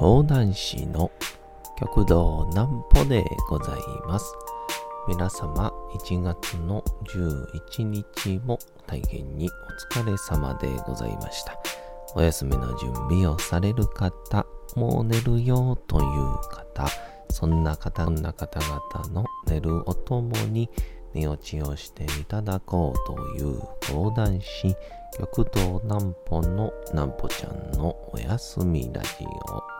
講談師の極道南歩でございます。皆様、1月の11日も大変にお疲れ様でございました。お休みの準備をされる方、もう寝るよという方、そんな方、んな方々の寝るおともに寝落ちをしていただこうという講談師、極道南歩の南歩ちゃんのおやすみラジオ。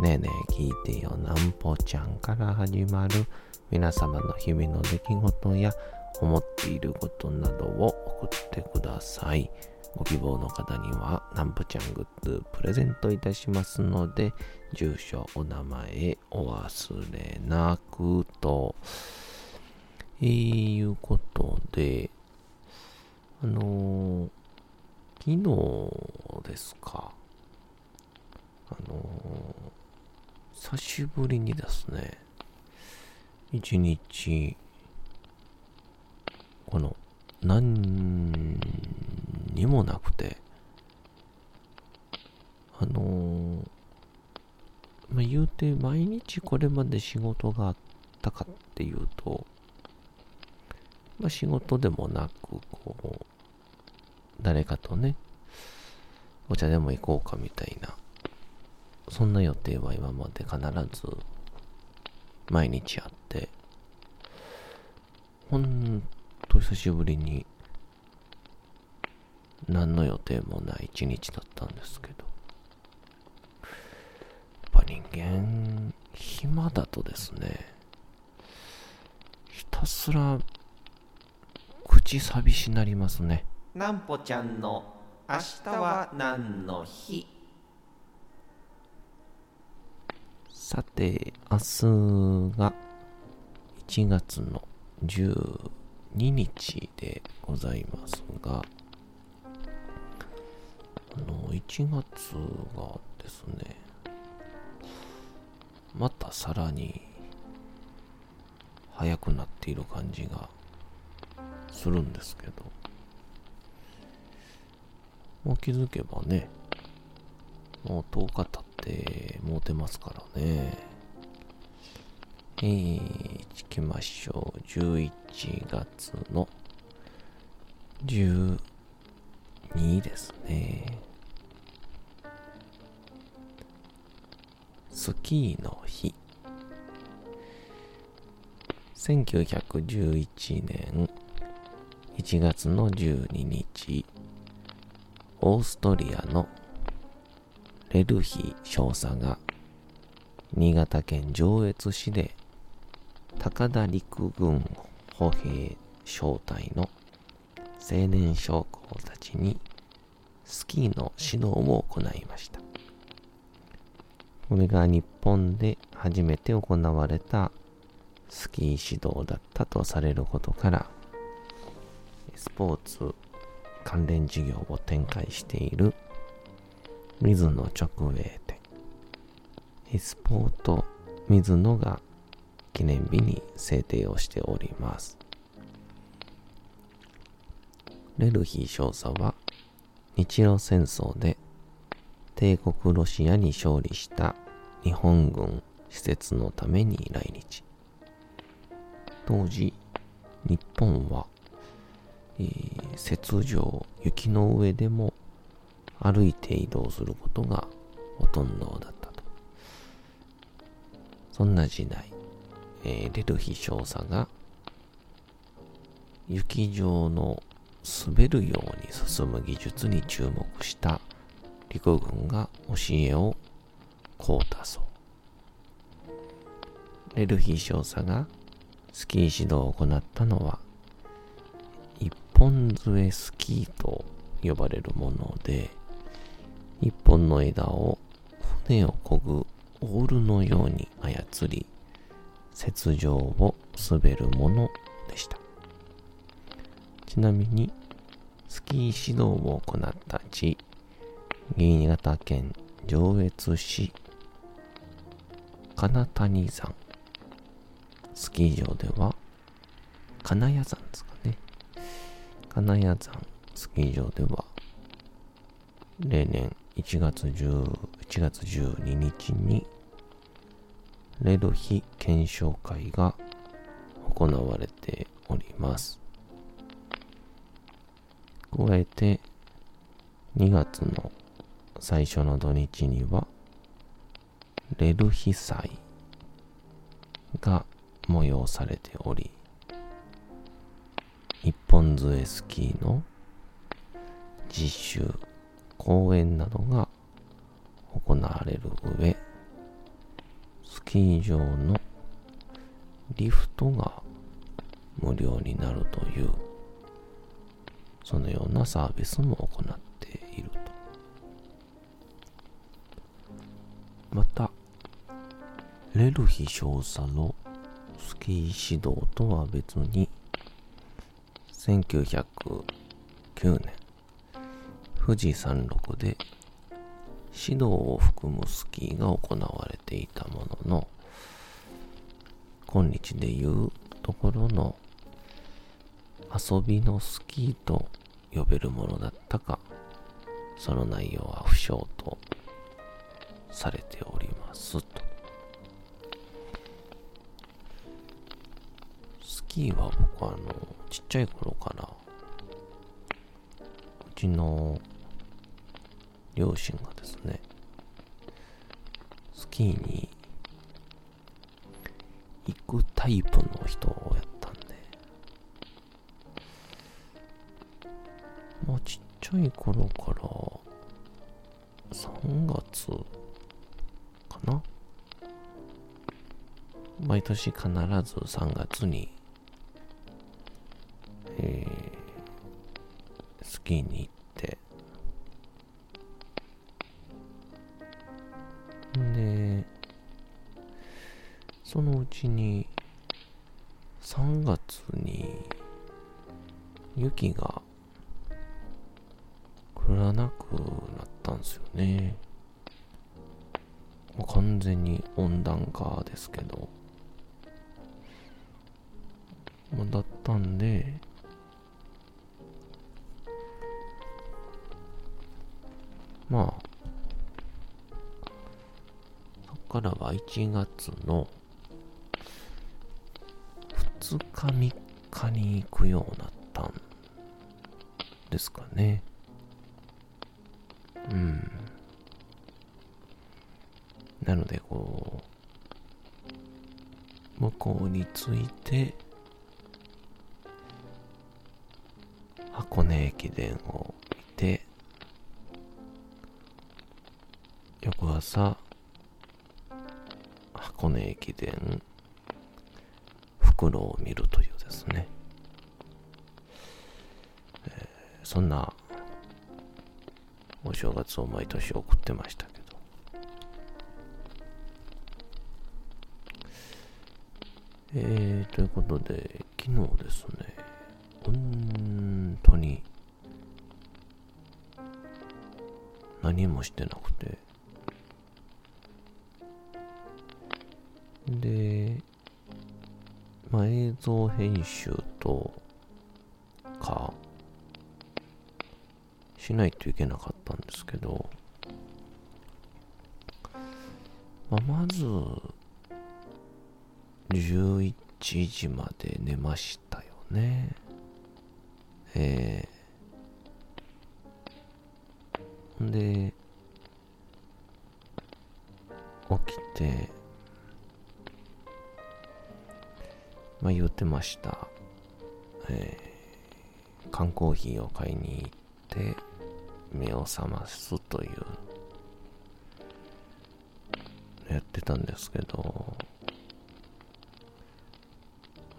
ねえねえ聞いてよなんぽちゃんから始まる皆様の日々の出来事や思っていることなどを送ってください。ご希望の方にはなんぽちゃんグッズプレゼントいたしますので、住所、お名前お忘れなくと、えー、いうことで、あのー、昨日ですか？あのー久しぶりにですね、一日、この、何にもなくて、あのー、まあ、言うて毎日これまで仕事があったかっていうと、まあ、仕事でもなく、こう、誰かとね、お茶でも行こうかみたいな、そんな予定は今まで必ず毎日あって、ほんと久しぶりに何の予定もない一日だったんですけど、やっぱ人間、暇だとですね、ひたすら口寂しなりますね。なんぽちゃんの明日は何の日？さて、明日が1月の12日でございますが、あの、1月がですね、またさらに早くなっている感じがするんですけど、もう気づけばね、もう10日経ってもう出ますからね。えー、行きましょう。11月の12ですね。スキーの日。1911年1月の12日、オーストリアのレルヒ少佐が新潟県上越市で高田陸軍歩兵小隊の青年将校たちにスキーの指導を行いました。これが日本で初めて行われたスキー指導だったとされることから、スポーツ関連事業を展開している水野直営店。エスポート水野が記念日に制定をしております。レルヒ少佐は日露戦争で帝国ロシアに勝利した日本軍施設のために来日。当時日本は、えー、雪上雪の上でも歩いて移動することがほとんどだったと。そんな時代、えー、レルヒ少佐が雪上の滑るように進む技術に注目した陸軍が教えをこうたそう。レルヒ少佐がスキー指導を行ったのは一本杖スキーと呼ばれるもので、一本の枝を船を漕ぐオールのように操り、雪上を滑るものでした。ちなみに、スキー指導を行った地、新潟県上越市金谷山スキー場では金谷山ですかね金谷山スキー場では例年1月10 1月12日にレドヒ検証会が行われております。加えて2月の最初の土日にはレルヒ祭が催されており一本杖スキーの実習公演などが行われる上スキー場のリフトが無料になるというそのようなサービスも行っていると。またレルヒ少佐のスキー指導とは別に1909年富士山麓で指導を含むスキーが行われていたものの今日でいうところの遊びのスキーと呼べるものだったかその内容は不詳とされておりますと。スキーは僕あのちっちゃい頃からうちの両親がですねスキーに行くタイプの人をやったんでまあちっちゃい頃から3月かな？毎年必ず3月に、えー、スキーに行そのうちに3月に雪が降らなくなったんですよね。もう完全に温暖化ですけど。まあ、だったんで、まあ、そっからは1月の日3日に行くようになったんですかね。うん。なので、こう、向こうに着いて、箱根駅伝を見て、翌朝、箱根駅伝、袋を見るというですね、えーそんなお正月を毎年送ってましたけど。えー、ということで、昨日ですね、本当に何もしてなくて、まあ、映像編集とか、しないといけなかったんですけど、まあ、まず、11時まで寝ましたよね。えー、で、起きて、まあ言ってました。えー、缶コーヒーを買いに行って、目を覚ますという、やってたんですけど、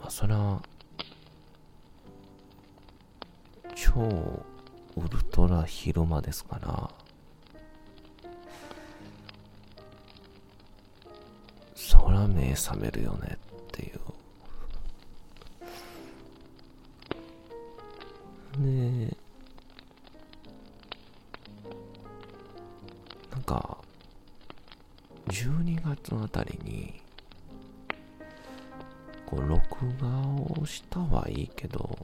まあそれは、超ウルトラ昼間ですから、そら目覚めるよねっていう。で、なんか、12月あたりに、こう、録画をしたはいいけど、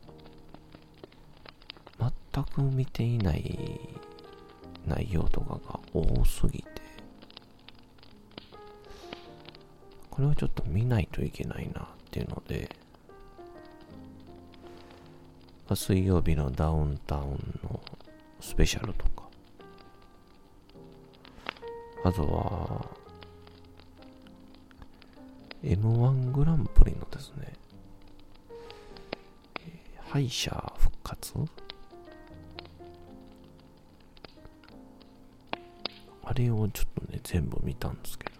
全く見ていない内容とかが多すぎて、これはちょっと見ないといけないなっていうので、水曜日のダウンタウンのスペシャルとか、あとは、M1 グランプリのですね、敗者復活？あれをちょっとね、全部見たんですけど、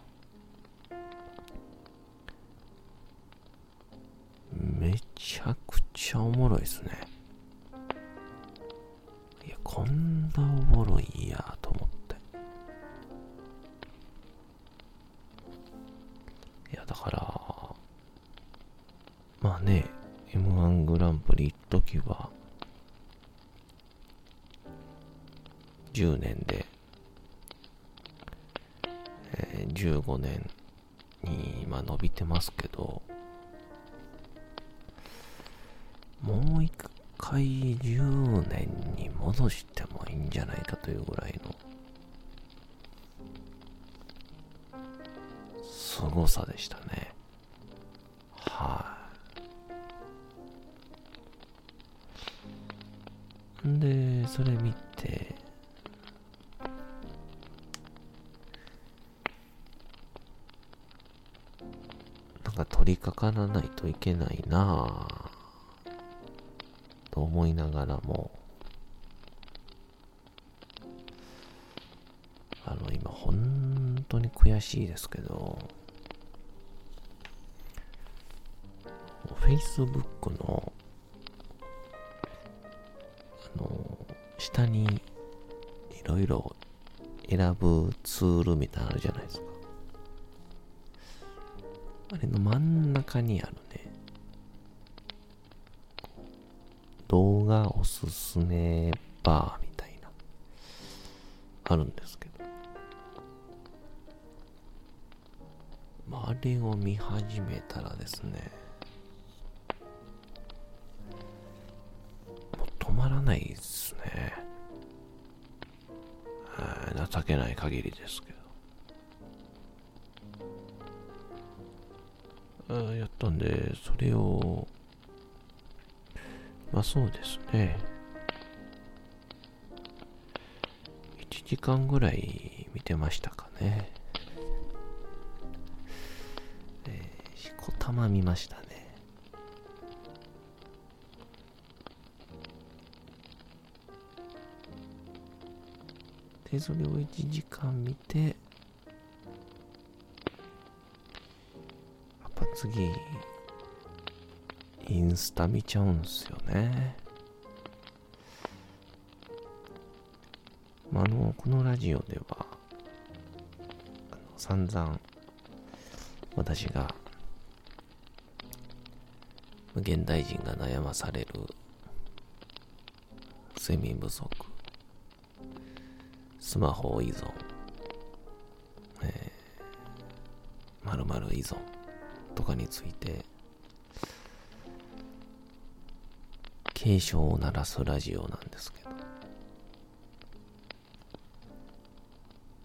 2015年に今伸びてますけど、もう一回10年に戻してもいいんじゃないかというぐらいの凄さでしたね。はい、あ、で、それ見取り掛からないといけないなぁ。と思いながらも、あの、今本当に悔しいですけど、Facebook の、あの、下にいろいろ選ぶツールみたいなのあるじゃないですか。あれの真ん中にあるね、動画おすすめバーみたいな、あるんですけど。まあ、あれを見始めたらですね、もう止まらないですね。情けない限りですったんで、それをまあそうですね。1時間ぐらい見てましたかね。えー、しこたま見ましたね。で、それを1時間見て、次、インスタ見ちゃうんすよね。まあ、あの、このラジオでは、散々、私が、現代人が悩まされる睡眠不足、スマホ依存、えー、〇〇依存とかについて警鐘を鳴らすラジオなんですけど、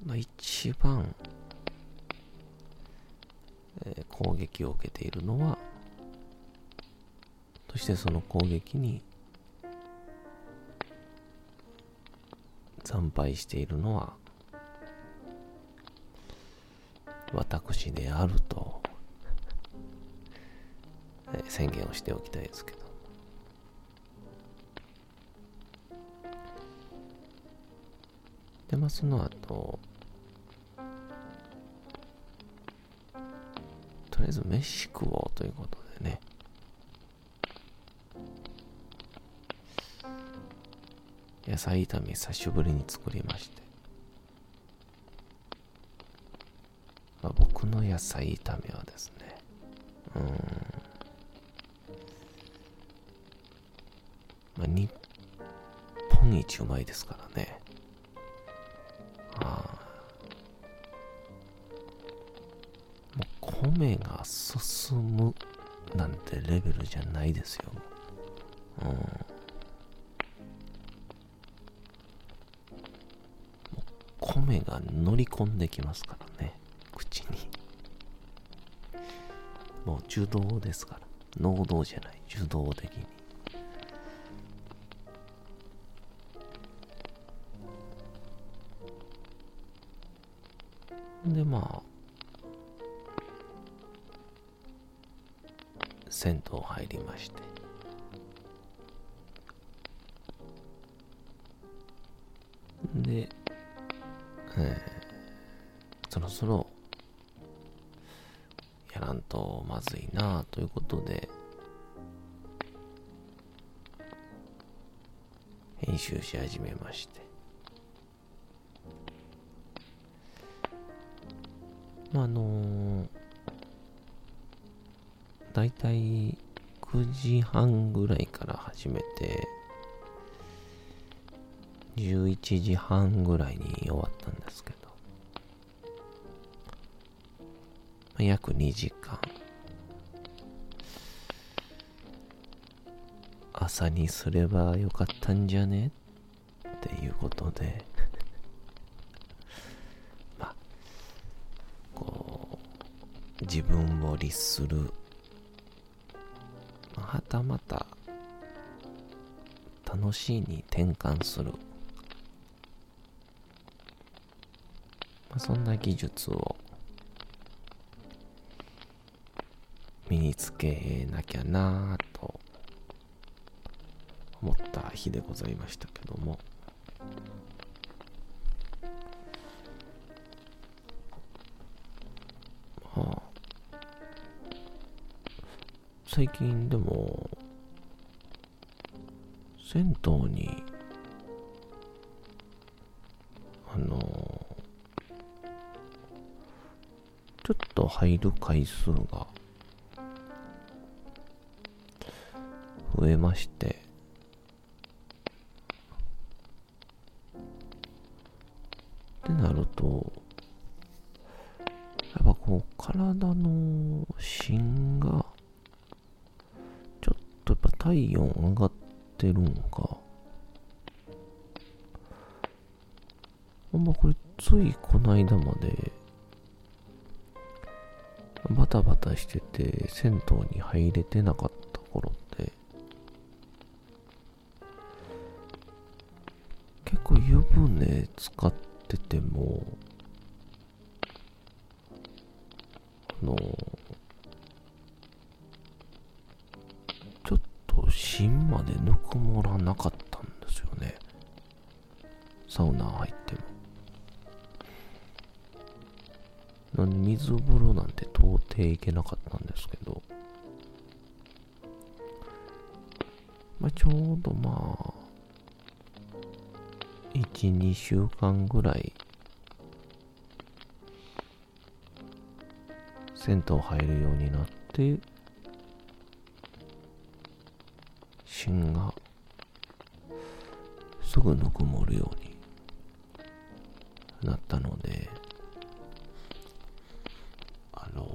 まあ、一番、えー、攻撃を受けているのは、そしてその攻撃に惨敗しているのは私であると、宣言をしておきたいですけどで、まあ、その後、とりあえず飯食おうということでね。野菜炒め久しぶりに作りまして。まあ、僕の野菜炒めはですね、うん。本一うまいですからね。あもう米が進むなんてレベルじゃないですよ。うん。もう米が乗り込んできますからね。口に。もう受動ですから。能動じゃない。受動的に。でまあ銭湯入りまして。で、えー、そろそろやらんとまずいなということで編集し始めまして。まあ、あのー、だいたい9時半ぐらいから始めて、11時半ぐらいに終わったんですけど、まあ、約2時間。朝にすればよかったんじゃね？っていうことで自分を律する。はたまた楽しいに転換する、まあ、そんな技術を身につけなきゃなぁと思った日でございましたけども。最近でも、銭湯に、あの、ちょっと入る回数が増えまして、ってなると、やっぱこう、体の芯が体温上がってるんか。ほんまこれついこの間までバタバタしてて銭湯に入れてなかった頃って結構湯船使っててもあの芯までぬくもらなかったんですよね。サウナ入っても。なん水風呂なんて到底行けなかったんですけど。まあちょうどまあ12週間ぐらい銭湯入るようになって芯がすぐぬくもるようになったのであの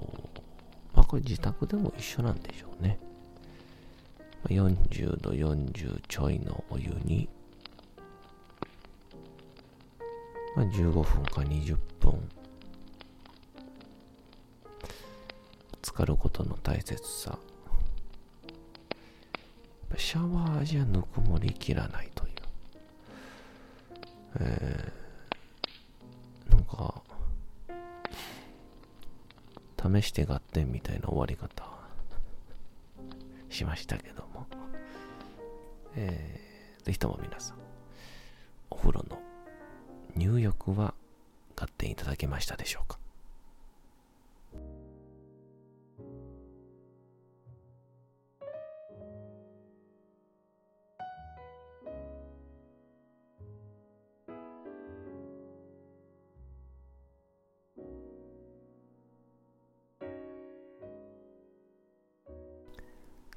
まあこれ自宅でも一緒なんでしょうね。40度40ちょいのお湯に、まあ、15分か20分浸かることの大切さ。シャワーじゃぬくもりきらないという。えー、なんか、試して合点みたいな終わり方しましたけども。えー、ぜひとも皆さん、お風呂の入浴は合点いただけましたでしょうか？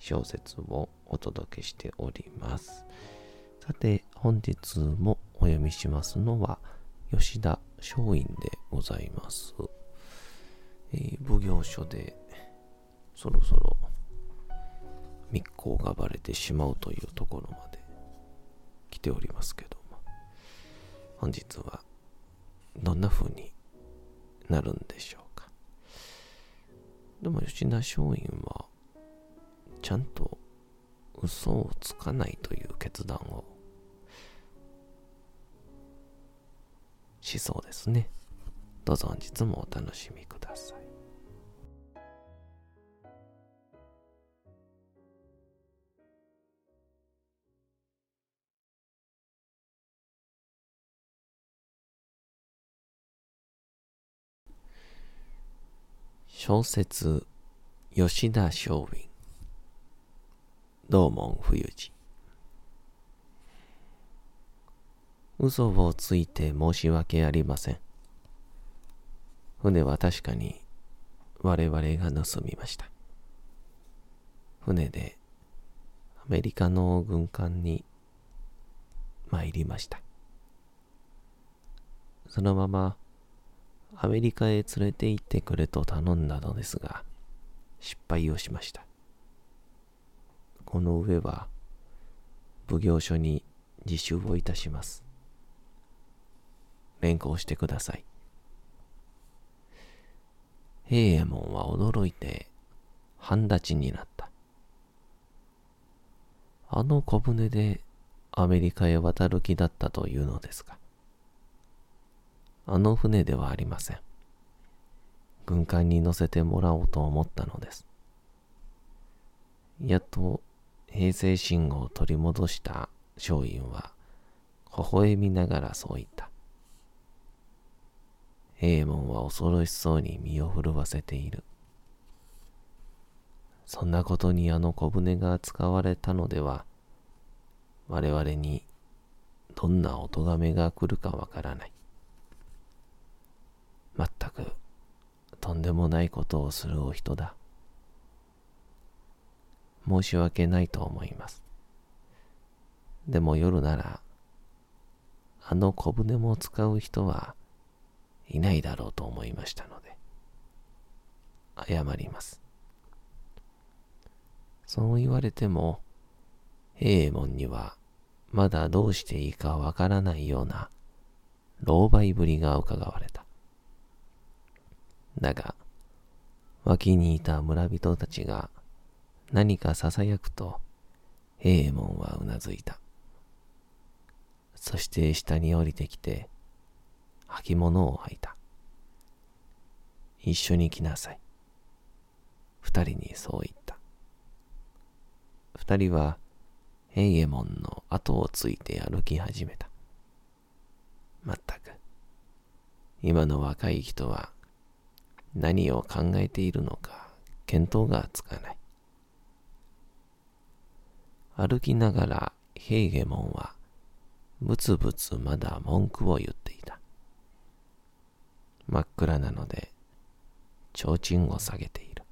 小説をお届けしております。さて、本日もお読みしますのは、吉田松陰でございます。えー、奉行所でそろそろ密航がバレてしまうというところまで来ておりますけども、本日はどんな風になるんでしょうか。でも吉田松陰はちゃんと嘘をつかないという決断をしそうですね。どうぞ本日もお楽しみください。小説吉田松陰道門冬治嘘をついて申し訳ありません。船は確かに我々が盗みました。船でアメリカの軍艦に参りました。そのままアメリカへ連れて行ってくれと頼んだのですが、失敗をしました。この上は、奉行所に自首をいたします。連行してください。平右衛門は驚いて半立ちになった。あの小舟でアメリカへ渡る気だったというのですか。あの船ではありません。軍艦に乗せてもらおうと思ったのです。やっと平成信号を取り戻した松陰は、微笑みながらそう言った。平門は恐ろしそうに身を震わせている。そんなことにあの小舟が使われたのでは、我々にどんなお咎めが来るかわからない。まったくとんでもないことをするお人だ。申し訳ないと思います。でも夜なら、あの小舟も使う人はいないだろうと思いましたので、謝ります。そう言われても、平右衛門にはまだどうしていいかわからないような狼狽ぶりが伺われた。だが、脇にいた村人たちが何か囁くと、平右衛門はうなずいた。そして下に降りてきて、履物を履いた。一緒に来なさい。二人にそう言った。二人は平右衛門の後をついて歩き始めた。まったく、今の若い人は何を考えているのか見当がつかない。歩きながらヘーゲモンはぶつぶつまだ文句を言っていた。真っ暗なので提灯を下げている。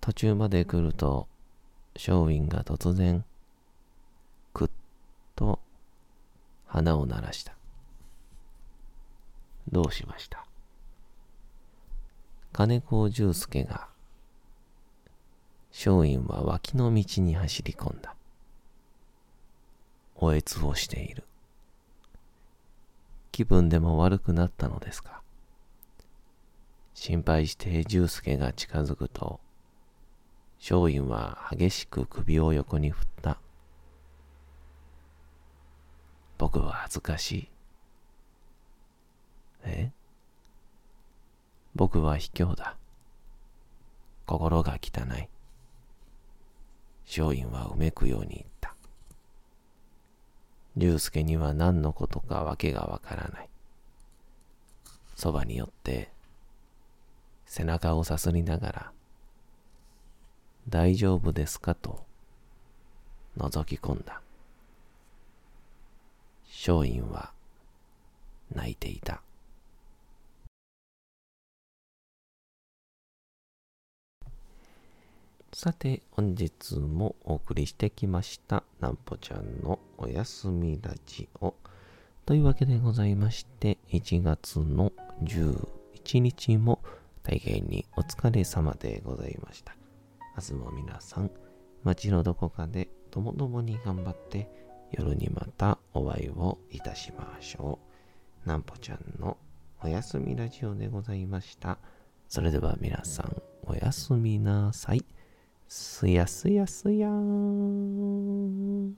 途中まで来ると松陰が突然くっと鼻を鳴らした。どうしました？金子重介が、松陰は脇の道に走り込んだ。おえつをしている。気分でも悪くなったのですか？心配して重介が近づくと、松陰は激しく首を横に振った。僕は恥ずかしい。え？僕は卑怯だ。心が汚い。松陰はうめくように言った。龍介には何のことかわけがわからない。そばに寄って背中をさすりながら、大丈夫ですかと覗き込んだ。松陰は泣いていた。さて、本日もお送りしてきました、なんぽちゃんのおやすみラジオ。というわけでございまして、1月の11日も大変にお疲れ様でございました。明日も皆さん、街のどこかでともどもに頑張って、夜にまたお会いをいたしましょう。なんぽちゃんのおやすみラジオでございました。それでは皆さん、おやすみなさい。すやすやすやーん。